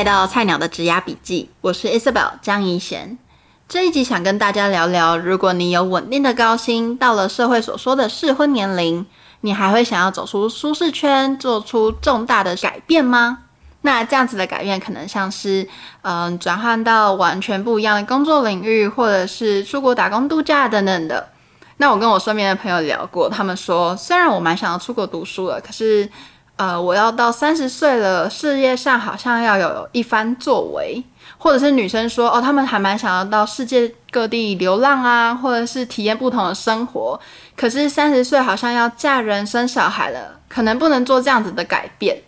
来到菜鸟的职涯笔记，我是 Isabel 江怡贤。这一集想跟大家聊聊，如果你有稳定的高薪，到了社会所说的适婚年龄，你还会想要走出舒适圈，做出重大的改变吗？那这样子的改变，可能像是嗯转换到完全不一样的工作领域，或者是出国打工度假等等的。那我跟我身边的朋友聊过，他们说，虽然我蛮想要出国读书的，可是。呃，我要到三十岁了，事业上好像要有一番作为，或者是女生说，哦，她们还蛮想要到世界各地流浪啊，或者是体验不同的生活。可是三十岁好像要嫁人生小孩了，可能不能做这样子的改变。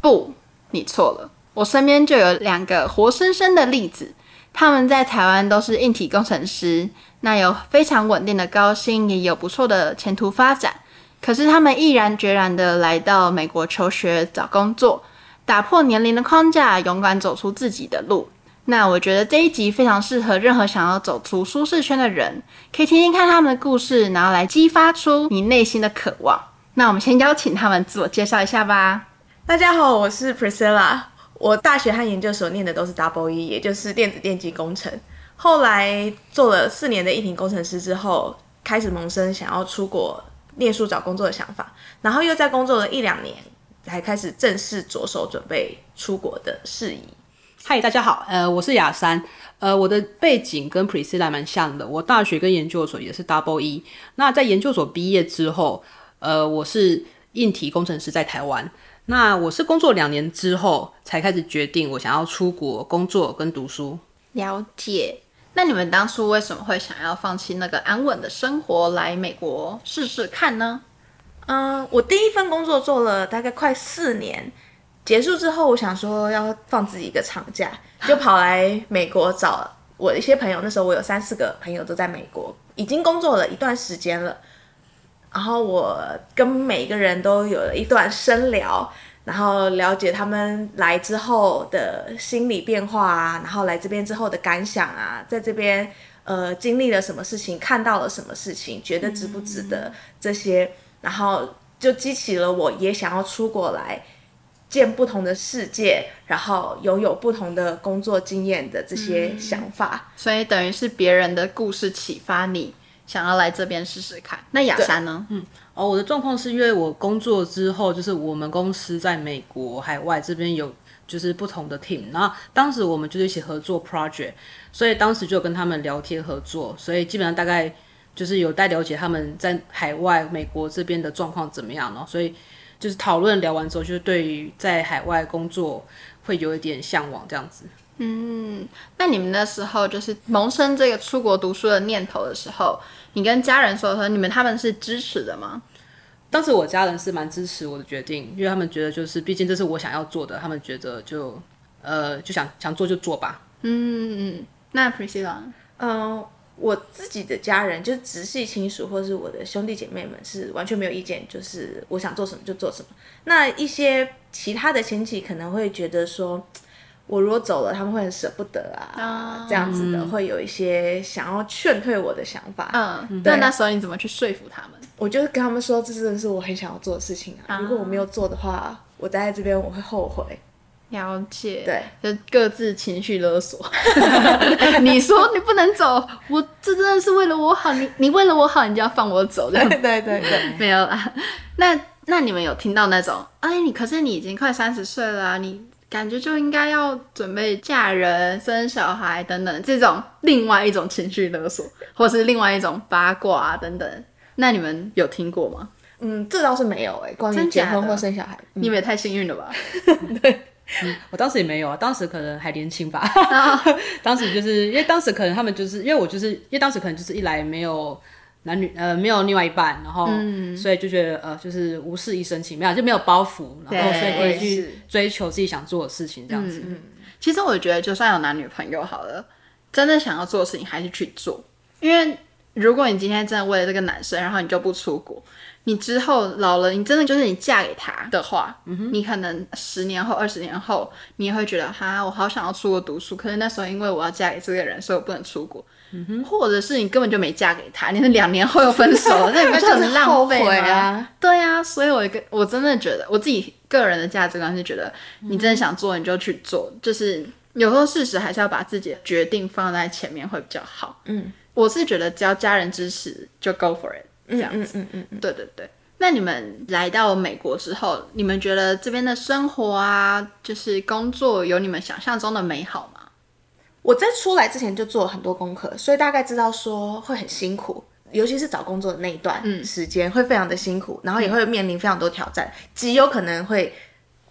不，你错了，我身边就有两个活生生的例子，他们在台湾都是硬体工程师，那有非常稳定的高薪，也有不错的前途发展。可是他们毅然决然的来到美国求学、找工作，打破年龄的框架，勇敢走出自己的路。那我觉得这一集非常适合任何想要走出舒适圈的人，可以听听看他们的故事，然后来激发出你内心的渴望。那我们先邀请他们自我介绍一下吧。大家好，我是 Priscilla，我大学和研究所念的都是 Double E，也就是电子电机工程。后来做了四年的硬体工程师之后，开始萌生想要出国。念书找工作的想法，然后又在工作了一两年，才开始正式着手准备出国的事宜。嗨，大家好，呃，我是雅珊，呃，我的背景跟 Priscilla 蛮像的，我大学跟研究所也是 Double E。那在研究所毕业之后，呃，我是硬体工程师在台湾。那我是工作两年之后才开始决定我想要出国工作跟读书。了解。那你们当初为什么会想要放弃那个安稳的生活，来美国试试看呢？嗯，我第一份工作做了大概快四年，结束之后，我想说要放自己一个长假，就跑来美国找我的一些朋友。那时候我有三四个朋友都在美国，已经工作了一段时间了。然后我跟每一个人都有了一段深聊。然后了解他们来之后的心理变化啊，然后来这边之后的感想啊，在这边呃经历了什么事情，看到了什么事情，觉得值不值得这些，嗯、然后就激起了我也想要出国来见不同的世界，然后拥有不同的工作经验的这些想法。嗯、所以等于是别人的故事启发你，想要来这边试试看。那雅珊呢？嗯。哦，我的状况是因为我工作之后，就是我们公司在美国海外这边有就是不同的 team，然后当时我们就是一起合作 project，所以当时就跟他们聊天合作，所以基本上大概就是有待了解他们在海外美国这边的状况怎么样呢？所以就是讨论聊完之后，就是对于在海外工作会有一点向往这样子。嗯，那你们那时候就是萌生这个出国读书的念头的时候，你跟家人说说，你们他们是支持的吗？当时我家人是蛮支持我的决定，因为他们觉得就是，毕竟这是我想要做的，他们觉得就，呃，就想想做就做吧。嗯，那 Priscilla，嗯，我自己的家人就是直系亲属或是我的兄弟姐妹们是完全没有意见，就是我想做什么就做什么。那一些其他的亲戚可能会觉得说。我如果走了，他们会很舍不得啊，oh, 这样子的，嗯、会有一些想要劝退我的想法。嗯，对。那时候你怎么去说服他们？我就是跟他们说，这真的是我很想要做的事情啊。Oh. 如果我没有做的话，我待在这边我会后悔。了解。对，就各自情绪勒索。你说你不能走，我这真的是为了我好。你你为了我好，你就要放我走，这样。对对对对，没有啦。那那你们有听到那种？哎，你可是你已经快三十岁了啊，你。感觉就应该要准备嫁人、生小孩等等，这种另外一种情绪勒索，或是另外一种八卦啊等等。那你们有听过吗？嗯，这倒是没有哎、欸。关于结婚或生小孩，嗯、你们也太幸运了吧？对、嗯，我当时也没有啊，当时可能还年轻吧。当时就是因为当时可能他们就是因为我就是因为当时可能就是一来没有。男女呃没有另外一半，然后、嗯、所以就觉得呃就是无事一身轻，没有就没有包袱，然后所以可以去追求自己想做的事情这样子。嗯，其实我觉得就算有男女朋友好了，真的想要做的事情还是去做，因为如果你今天真的为了这个男生，然后你就不出国，你之后老了，你真的就是你嫁给他的话，嗯、哼你可能十年后、二十年后，你也会觉得哈，我好想要出国读书，可是那时候因为我要嫁给这个人，所以我不能出国。嗯哼，或者是你根本就没嫁给他，你是两年后又分手了，那你不是很浪费啊？对啊，所以我一个我真的觉得我自己个人的价值观是觉得你真的想做你就去做，嗯、就是有时候事实还是要把自己的决定放在前面会比较好。嗯，我是觉得只要家人支持就 go for it 这样子。嗯嗯嗯，嗯，对对对。那你们来到美国之后，你们觉得这边的生活啊，就是工作有你们想象中的美好吗？我在出来之前就做了很多功课，所以大概知道说会很辛苦，尤其是找工作的那一段时间会非常的辛苦，然后也会面临非常多挑战，极有可能会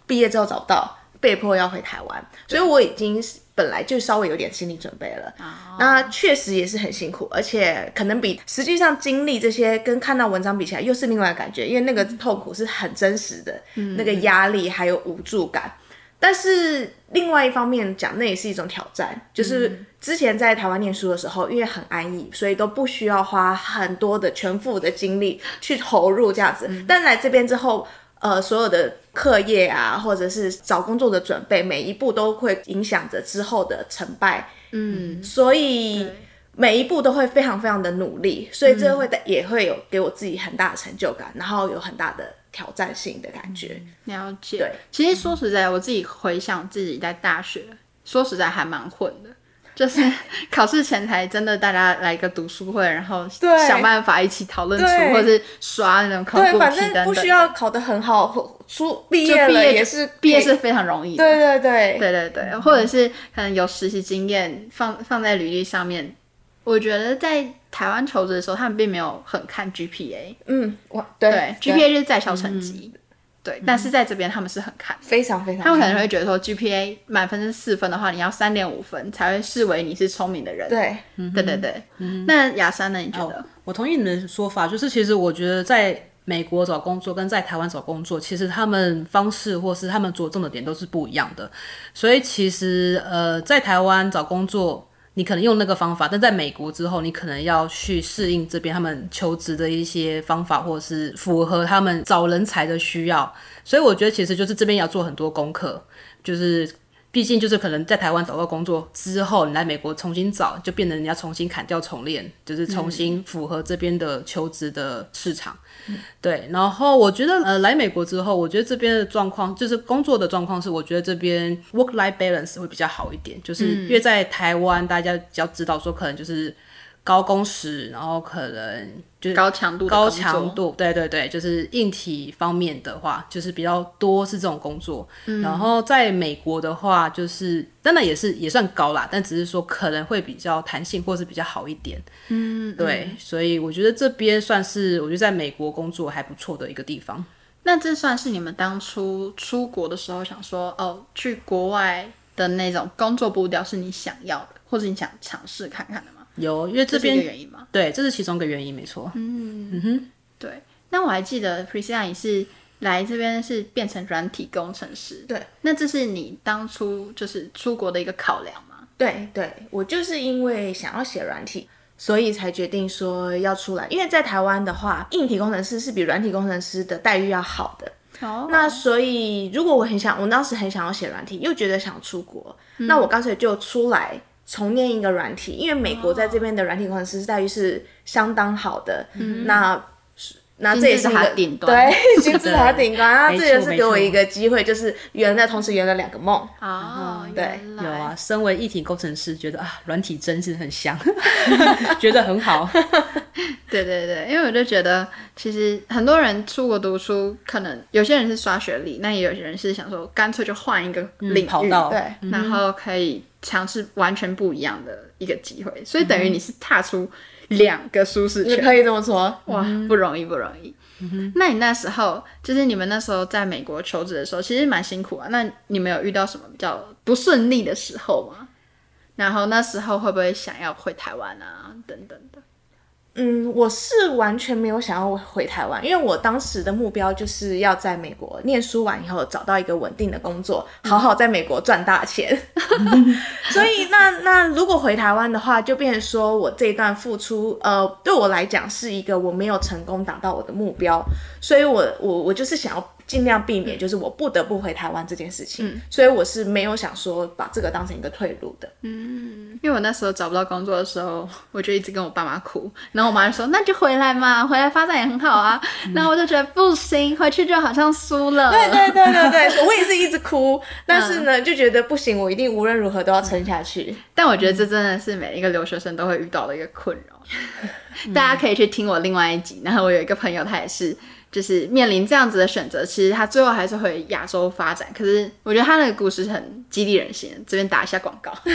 毕业之后找不到，被迫要回台湾。所以我已经本来就稍微有点心理准备了。那确实也是很辛苦，而且可能比实际上经历这些跟看到文章比起来，又是另外的感觉，因为那个痛苦是很真实的，那个压力还有无助感。但是另外一方面讲，那也是一种挑战。就是之前在台湾念书的时候，因为很安逸，所以都不需要花很多的全副的精力去投入这样子。但来这边之后，呃，所有的课业啊，或者是找工作的准备，每一步都会影响着之后的成败。嗯，所以每一步都会非常非常的努力，所以这会也会有给我自己很大的成就感，然后有很大的。挑战性的感觉，了解。对，其实说实在，我自己回想自己在大学，说实在还蛮混的，就是 考试前才真的大家来个读书会，然后想办法一起讨论出，或者是刷那种考古题等等。反正不需要考得很好，出毕业了也是毕业是非常容易的。对对对对对对，或者是可能有实习经验放放在履历上面。我觉得在台湾求职的时候，他们并没有很看 GPA。嗯，哇，对，对，GPA 就是在校成绩。嗯、对，但是在这边他们是很看，非常非常。他们可能会觉得说，GPA 满分是四分的话，你要三点五分才会视为你是聪明的人。对，对对对。嗯、那雅珊呢？你觉得、哦？我同意你的说法，就是其实我觉得在美国找工作跟在台湾找工作，其实他们方式或是他们着重的点都是不一样的。所以其实呃，在台湾找工作。你可能用那个方法，但在美国之后，你可能要去适应这边他们求职的一些方法，或者是符合他们找人才的需要。所以我觉得其实就是这边要做很多功课，就是。毕竟就是可能在台湾找到工作之后，你来美国重新找，就变成人家重新砍掉重练，就是重新符合这边的求职的市场。嗯、对，然后我觉得呃来美国之后，我觉得这边的状况就是工作的状况是，我觉得这边 work life balance 会比较好一点，就是因为在台湾大家比较知道说可能就是。高工时，然后可能就是高强度，高强度，对对对，就是硬体方面的话，就是比较多是这种工作。嗯、然后在美国的话，就是当然也是也算高啦，但只是说可能会比较弹性，或是比较好一点。嗯，对，嗯、所以我觉得这边算是我觉得在美国工作还不错的一个地方。那这算是你们当初出国的时候想说哦，去国外的那种工作步调是你想要的，或者你想尝试看看的？有，因为这边这原因嘛？对，这是其中一个原因，没错。嗯嗯哼，对。那我还记得 Priscilla 你是来这边是变成软体工程师，对。那这是你当初就是出国的一个考量吗？对对，我就是因为想要写软体，所以才决定说要出来。因为在台湾的话，硬体工程师是比软体工程师的待遇要好的。哦。那所以如果我很想，我当时很想要写软体，又觉得想出国，嗯、那我干脆就出来。重念一个软体，因为美国在这边的软体工程师待遇是相当好的，嗯、那那这也是他顶端，对，金字塔顶端，啊，这也是给我一个机会，就是圆了同时圆了两个梦。哦，嗯、对，有啊，身为一体工程师，觉得啊，软体真是很香，觉得很好。对对对，因为我就觉得，其实很多人出国读书，可能有些人是刷学历，那也有些人是想说，干脆就换一个领域，跑道，对，然后可以。尝试完全不一样的一个机会，所以等于你是踏出两个舒适圈，可以这么说，哇，不容易，不容易。那你那时候，就是你们那时候在美国求职的时候，其实蛮辛苦啊。那你们有遇到什么比较不顺利的时候吗？然后那时候会不会想要回台湾啊？等等的。嗯，我是完全没有想要回台湾，因为我当时的目标就是要在美国念书完以后找到一个稳定的工作，好好在美国赚大钱。所以那那如果回台湾的话，就变成说我这一段付出，呃，对我来讲是一个我没有成功达到我的目标，所以我我我就是想要。尽量避免，就是我不得不回台湾这件事情，嗯、所以我是没有想说把这个当成一个退路的。嗯，因为我那时候找不到工作的时候，我就一直跟我爸妈哭，然后我妈就说：“那就回来嘛，回来发展也很好啊。嗯”然后我就觉得不行，回去就好像输了。对对对对对，我也是一直哭，但是呢，就觉得不行，我一定无论如何都要撑下去。嗯、但我觉得这真的是每一个留学生都会遇到的一个困扰。嗯、大家可以去听我另外一集，然后我有一个朋友，他也是。就是面临这样子的选择，其实他最后还是回亚洲发展。可是我觉得他那个故事很激励人心，这边打一下广告。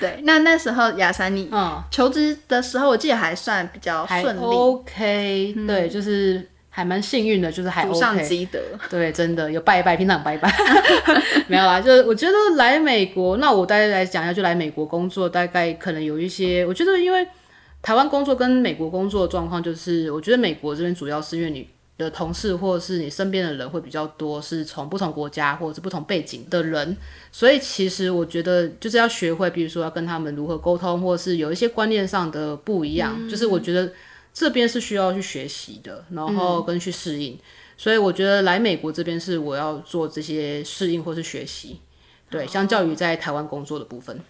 对，那那时候亚珊你求职的时候，我记得还算比较顺利。OK，、嗯、对，就是还蛮幸运的，就是还、OK、上积德。对，真的有拜一拜，平常拜一拜。没有啦，就是我觉得来美国，那我大概来讲一下，就来美国工作，大概可能有一些，我觉得因为。台湾工作跟美国工作的状况，就是我觉得美国这边主要是因为你的同事或者是你身边的人会比较多，是从不同国家或者是不同背景的人，所以其实我觉得就是要学会，比如说要跟他们如何沟通，或者是有一些观念上的不一样，嗯、就是我觉得这边是需要去学习的，然后跟去适应。嗯、所以我觉得来美国这边是我要做这些适应或是学习，对，相较于在台湾工作的部分。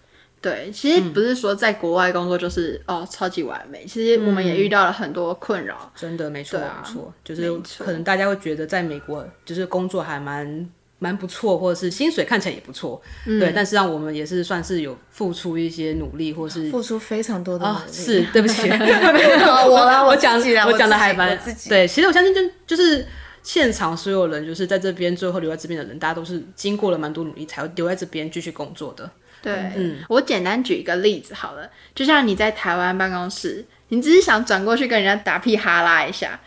对，其实不是说在国外工作就是、嗯、哦超级完美，其实我们也遇到了很多困扰。嗯、真的没错，啊、没错，就是可能大家会觉得在美国就是工作还蛮蛮不错，或者是薪水看起来也不错，嗯、对。但是让我们也是算是有付出一些努力，或是付出非常多的努力。哦、是，对不起，我我讲起来，我讲的还蛮对。其实我相信就就是现场所有人，就是在这边最后留在这边的人，大家都是经过了蛮多努力才会留在这边继续工作的。对，嗯，我简单举一个例子好了，就像你在台湾办公室，你只是想转过去跟人家打屁哈拉一下，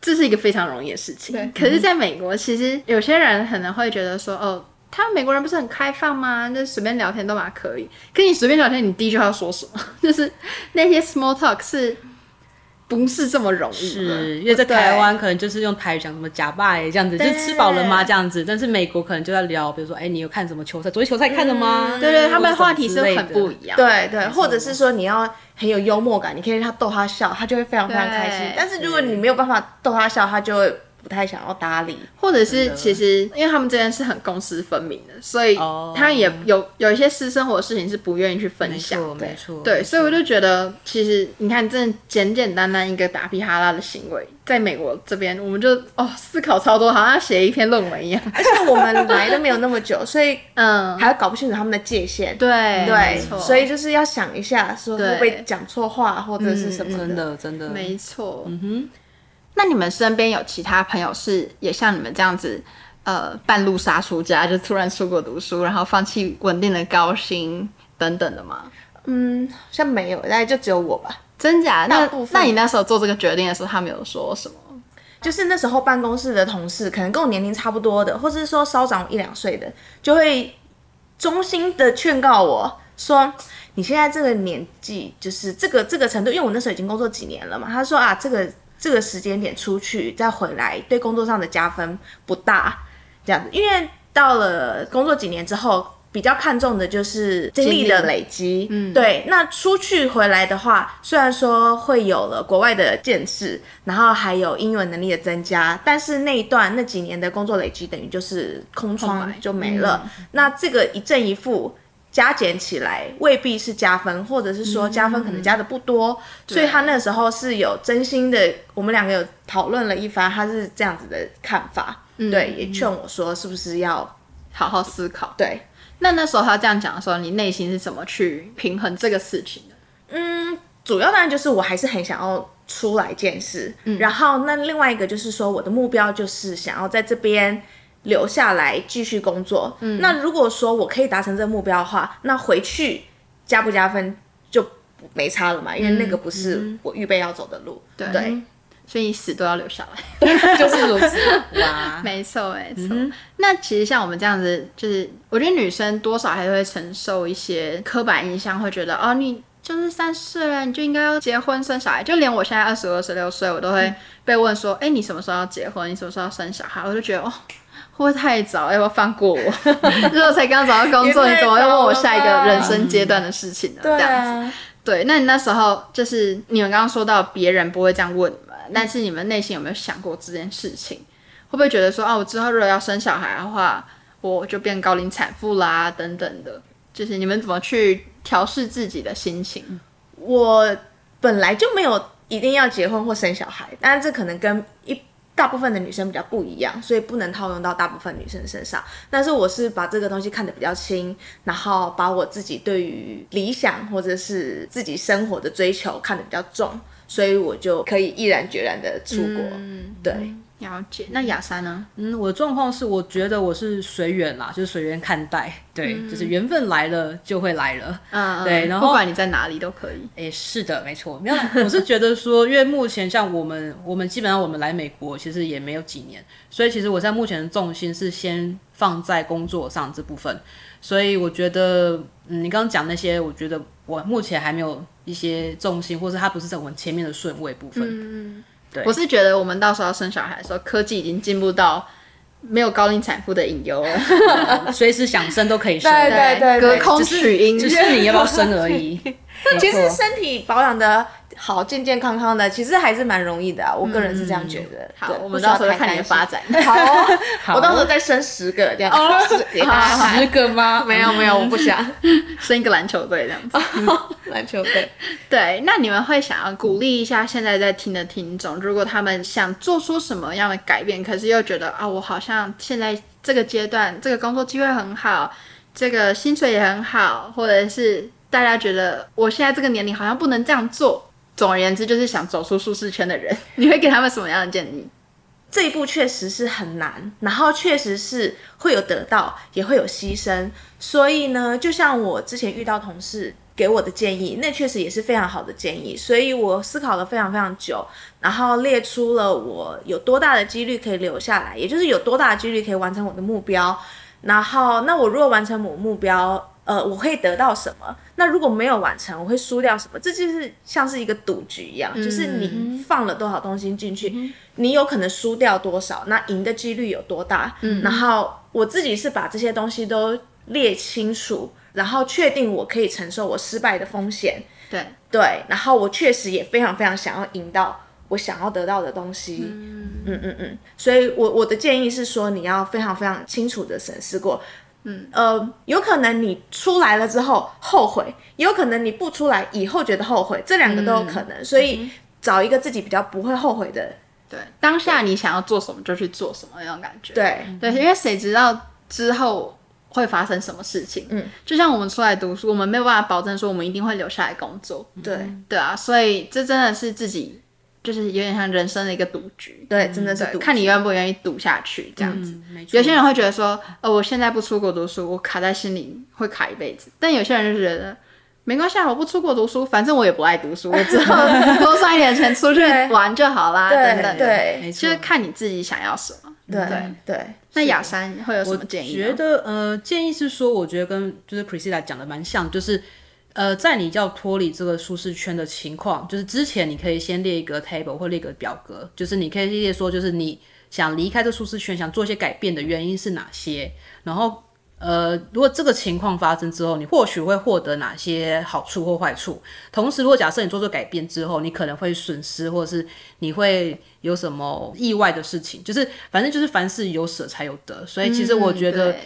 这是一个非常容易的事情。对，可是在美国，其实有些人可能会觉得说，哦，他们美国人不是很开放吗？就随便聊天都嘛可以。可你随便聊天，你第一句话要说什么？就是那些 small talk 是。不是这么容易，是因为在台湾可能就是用台语讲什么假拜这样子，对就吃饱了吗这样子。但是美国可能就在聊，比如说，哎、欸，你有看什么球赛？昨天球赛看了吗？嗯、对，对对，他们的话题是很不一样。对对，或者是说你要很有幽默感，你可以让他逗他笑，他就会非常非常开心。但是如果你没有办法逗他笑，他就会。不太想要搭理，或者是其实因为他们这边是很公私分明的，所以他也有有一些私生活的事情是不愿意去分享的。没错，对，所以我就觉得其实你看，真的简简单单一个打屁哈拉的行为，在美国这边我们就哦思考超多，好像写一篇论文一样。而且我们来都没有那么久，所以嗯，还要搞不清楚他们的界限。对对，所以就是要想一下，说会不会讲错话或者是什么的。真的真的，没错。嗯哼。那你们身边有其他朋友是也像你们这样子，呃，半路杀出家，就突然出国读书，然后放弃稳定的高薪等等的吗？嗯，像没有，大概就只有我吧。真假？那那你那时候做这个决定的时候，他们有说什么？就是那时候办公室的同事，可能跟我年龄差不多的，或者是说稍长一两岁的，就会衷心的劝告我说：“你现在这个年纪，就是这个这个程度，因为我那时候已经工作几年了嘛。”他说：“啊，这个。”这个时间点出去再回来，对工作上的加分不大，这样子。因为到了工作几年之后，比较看重的就是经历的累积。嗯，对。那出去回来的话，虽然说会有了国外的见识，然后还有英文能力的增加，但是那一段那几年的工作累积，等于就是空窗就没了。嗯，那这个一正一负。加减起来未必是加分，或者是说加分可能加的不多，嗯、所以他那时候是有真心的，我们两个有讨论了一番，他是这样子的看法，嗯、对，也劝我说是不是要好好思考。对，那那时候他这样讲的时候，你内心是怎么去平衡这个事情的？嗯，主要当然就是我还是很想要出来见识，嗯、然后那另外一个就是说我的目标就是想要在这边。留下来继续工作。嗯，那如果说我可以达成这个目标的话，那回去加不加分就没差了嘛，嗯、因为那个不是我预备要走的路。嗯、对，对，所以死都要留下来，就是如此。哇，没错，没错。嗯、那其实像我们这样子，就是我觉得女生多少还是会承受一些刻板印象，会觉得哦，你就是三十岁了，你就应该要结婚生小孩。就连我现在二十五、二十六岁，我都会被问说，哎、嗯，你什么时候要结婚？你什么时候要生小孩？我就觉得哦。会不会太早？要不要放过我？之后才刚找到工作，你怎么又问我下一个人生阶段的事情呢？这样子，对。那你那时候就是你们刚刚说到别人不会这样问你们，但是你们内心有没有想过这件事情？会不会觉得说啊，我之后如果要生小孩的话，我就变高龄产妇啦，等等的？就是你们怎么去调试自己的心情？我本来就没有一定要结婚或生小孩，但是这可能跟一大部分的女生比较不一样，所以不能套用到大部分女生身上。但是我是把这个东西看得比较轻，然后把我自己对于理想或者是自己生活的追求看得比较重，所以我就可以毅然决然的出国。嗯、对。了解，那雅珊呢？嗯，我的状况是，我觉得我是随缘啦，就是随缘看待，对，嗯、就是缘分来了就会来了，嗯，对，然后不管你在哪里都可以。哎、欸，是的，没错，没有，我是觉得说，因为目前像我们，我们基本上我们来美国其实也没有几年，所以其实我在目前的重心是先放在工作上这部分，所以我觉得，嗯，你刚刚讲那些，我觉得我目前还没有一些重心，或是它不是在我们前面的顺位部分。嗯。我是觉得我们到时候要生小孩的时候，科技已经进步到没有高龄产妇的隐忧了，随时想生都可以生，对对对，隔空取婴，只是你要不要生而已。其实身体保养的好，健健康康的，其实还是蛮容易的啊。我个人是这样觉得。好，我们到时候看你的发展。好，我到时候再生十个这样子。十个吗？没有没有，我不想生一个篮球队这样子。篮球队。对，那你们会想要鼓励一下现在在听的听众，如果他们想做出什么样的改变，可是又觉得啊，我好像现在这个阶段这个工作机会很好，这个薪水也很好，或者是。大家觉得我现在这个年龄好像不能这样做。总而言之，就是想走出舒适圈的人，你会给他们什么样的建议？这一步确实是很难，然后确实是会有得到，也会有牺牲。所以呢，就像我之前遇到同事给我的建议，那确实也是非常好的建议。所以我思考了非常非常久，然后列出了我有多大的几率可以留下来，也就是有多大的几率可以完成我的目标。然后，那我如果完成我目标，呃，我可以得到什么？那如果没有完成，我会输掉什么？这就是像是一个赌局一样，嗯、就是你放了多少东西进去，嗯、你有可能输掉多少，那赢的几率有多大？嗯，然后我自己是把这些东西都列清楚，然后确定我可以承受我失败的风险。对对，然后我确实也非常非常想要赢到我想要得到的东西。嗯嗯嗯嗯，所以我我的建议是说，你要非常非常清楚的审视过。嗯，呃，有可能你出来了之后后悔，也有可能你不出来以后觉得后悔，这两个都有可能。嗯、所以找一个自己比较不会后悔的，对，当下你想要做什么就去做什么那种感觉。对对，因为谁知道之后会发生什么事情？嗯，就像我们出来读书，我们没有办法保证说我们一定会留下来工作。对对啊，所以这真的是自己。就是有点像人生的一个赌局，对，真的是赌，看你愿不愿意赌下去这样子。嗯、有些人会觉得说，呃，我现在不出国读书，我卡在心里会卡一辈子。但有些人就觉得没关系啊，我不出国读书，反正我也不爱读书，我之后 多赚一点钱出去玩就好啦。对等等，对，没错，就是看你自己想要什么。对对，对。那雅山会有什么建议？我觉得呃，建议是说，我觉得跟就是 Priscilla 讲的蛮像，就是。呃，在你要脱离这个舒适圈的情况，就是之前你可以先列一个 table 或列一个表格，就是你可以列说，就是你想离开这舒适圈，想做一些改变的原因是哪些。然后，呃，如果这个情况发生之后，你或许会获得哪些好处或坏处。同时，如果假设你做出改变之后，你可能会损失，或者是你会有什么意外的事情，就是反正就是凡事有舍才有得。所以，其实我觉得。嗯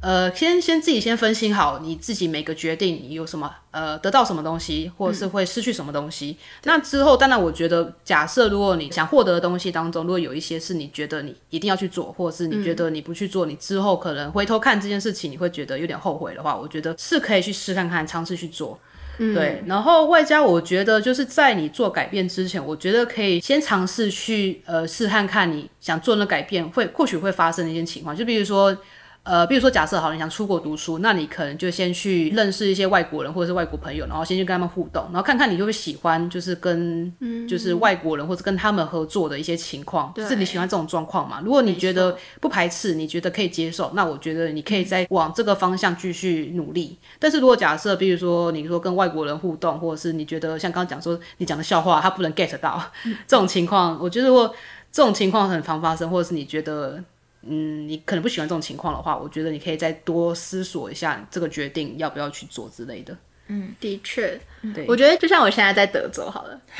呃，先先自己先分析好你自己每个决定，你有什么呃得到什么东西，或者是会失去什么东西。嗯、那之后，当然我觉得，假设如果你想获得的东西当中，如果有一些是你觉得你一定要去做，或者是你觉得你不去做，嗯、你之后可能回头看这件事情，你会觉得有点后悔的话，我觉得是可以去试看看，尝试去做。嗯、对，然后外加我觉得就是在你做改变之前，我觉得可以先尝试去呃试看看你想做的改变会或许会发生的一些情况，就比如说。呃，比如说，假设好，你想出国读书，那你可能就先去认识一些外国人或者是外国朋友，然后先去跟他们互动，然后看看你会不会喜欢，就是跟就是外国人或者跟他们合作的一些情况，就是你喜欢这种状况嘛？如果你觉得不排斥，你觉得可以接受，那我觉得你可以再往这个方向继续努力。但是如果假设，比如说你说跟外国人互动，或者是你觉得像刚刚讲说你讲的笑话他不能 get 到这种情况，我觉得如果这种情况很常发生，或者是你觉得。嗯，你可能不喜欢这种情况的话，我觉得你可以再多思索一下这个决定要不要去做之类的。嗯，的确，对，我觉得就像我现在在德州好了，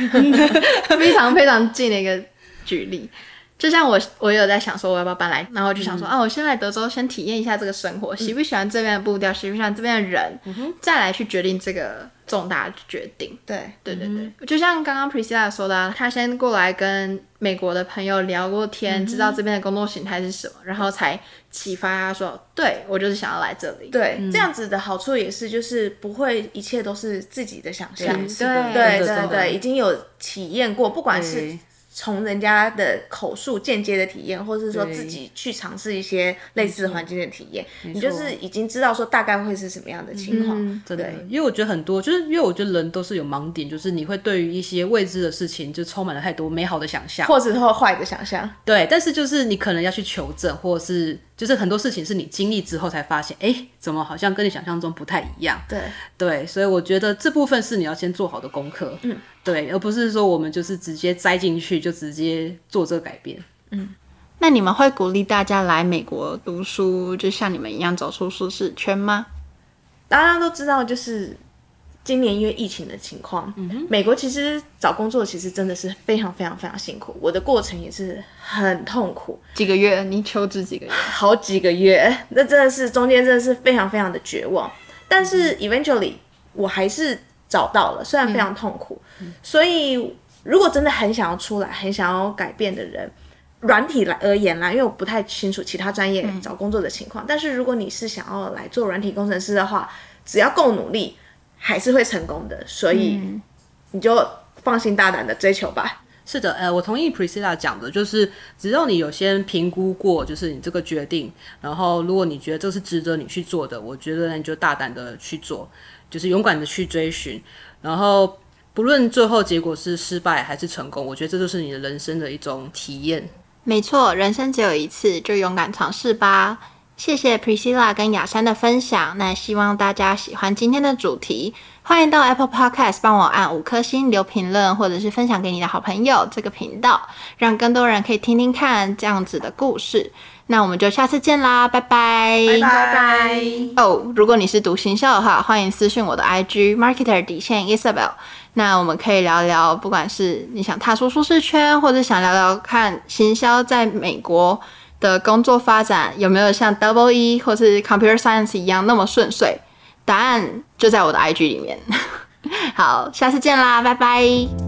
非常非常近的一个举例。就像我，我有在想说我要不要搬来，然后就想说、嗯、啊，我先来德州先体验一下这个生活，喜不喜欢这边的步调，喜不喜欢这边的人，嗯、再来去决定这个重大决定。对，对对对，就像刚刚 Priscilla 说的、啊，他先过来跟美国的朋友聊过天，嗯、知道这边的工作形态是什么，然后才启发他说，对我就是想要来这里。对，嗯、这样子的好处也是，就是不会一切都是自己的想象。对对对对，已经有体验过，不管是。从人家的口述间接的体验，或者是说自己去尝试一些类似环境的体验，你就是已经知道说大概会是什么样的情况。嗯、对，对，因为我觉得很多，就是因为我觉得人都是有盲点，就是你会对于一些未知的事情就充满了太多美好的想象，或者是坏的想象。对，但是就是你可能要去求证，或者是。就是很多事情是你经历之后才发现，哎、欸，怎么好像跟你想象中不太一样？对对，所以我觉得这部分是你要先做好的功课，嗯，对，而不是说我们就是直接栽进去就直接做这个改变。嗯，那你们会鼓励大家来美国读书，就像你们一样走出舒适圈吗？大家都知道，就是。今年因为疫情的情况，嗯，美国其实找工作其实真的是非常非常非常辛苦。我的过程也是很痛苦，几个月，你求职几个月？好几个月，那真的是中间真的是非常非常的绝望。但是 eventually 我还是找到了，虽然非常痛苦。嗯、所以如果真的很想要出来，很想要改变的人，软体来而言啦，因为我不太清楚其他专业找工作的情况。嗯、但是如果你是想要来做软体工程师的话，只要够努力。还是会成功的，所以你就放心大胆的追求吧。嗯、是的，呃，我同意 Priscilla 讲的，就是只要你有先评估过，就是你这个决定，然后如果你觉得这是值得你去做的，我觉得你就大胆的去做，就是勇敢的去追寻，然后不论最后结果是失败还是成功，我觉得这就是你的人生的一种体验。没错，人生只有一次，就勇敢尝试吧。谢谢 Priscilla 跟雅珊的分享，那希望大家喜欢今天的主题，欢迎到 Apple Podcast 帮我按五颗星留评论，或者是分享给你的好朋友这个频道，让更多人可以听听看这样子的故事。那我们就下次见啦，拜拜，拜拜。哦，oh, 如果你是读行销的话，欢迎私讯我的 IG Marketer 底线 Isabel，那我们可以聊聊，不管是你想踏出舒适圈，或者想聊聊看行销在美国。的工作发展有没有像 Double E 或是 Computer Science 一样那么顺遂？答案就在我的 IG 里面。好，下次见啦，拜拜。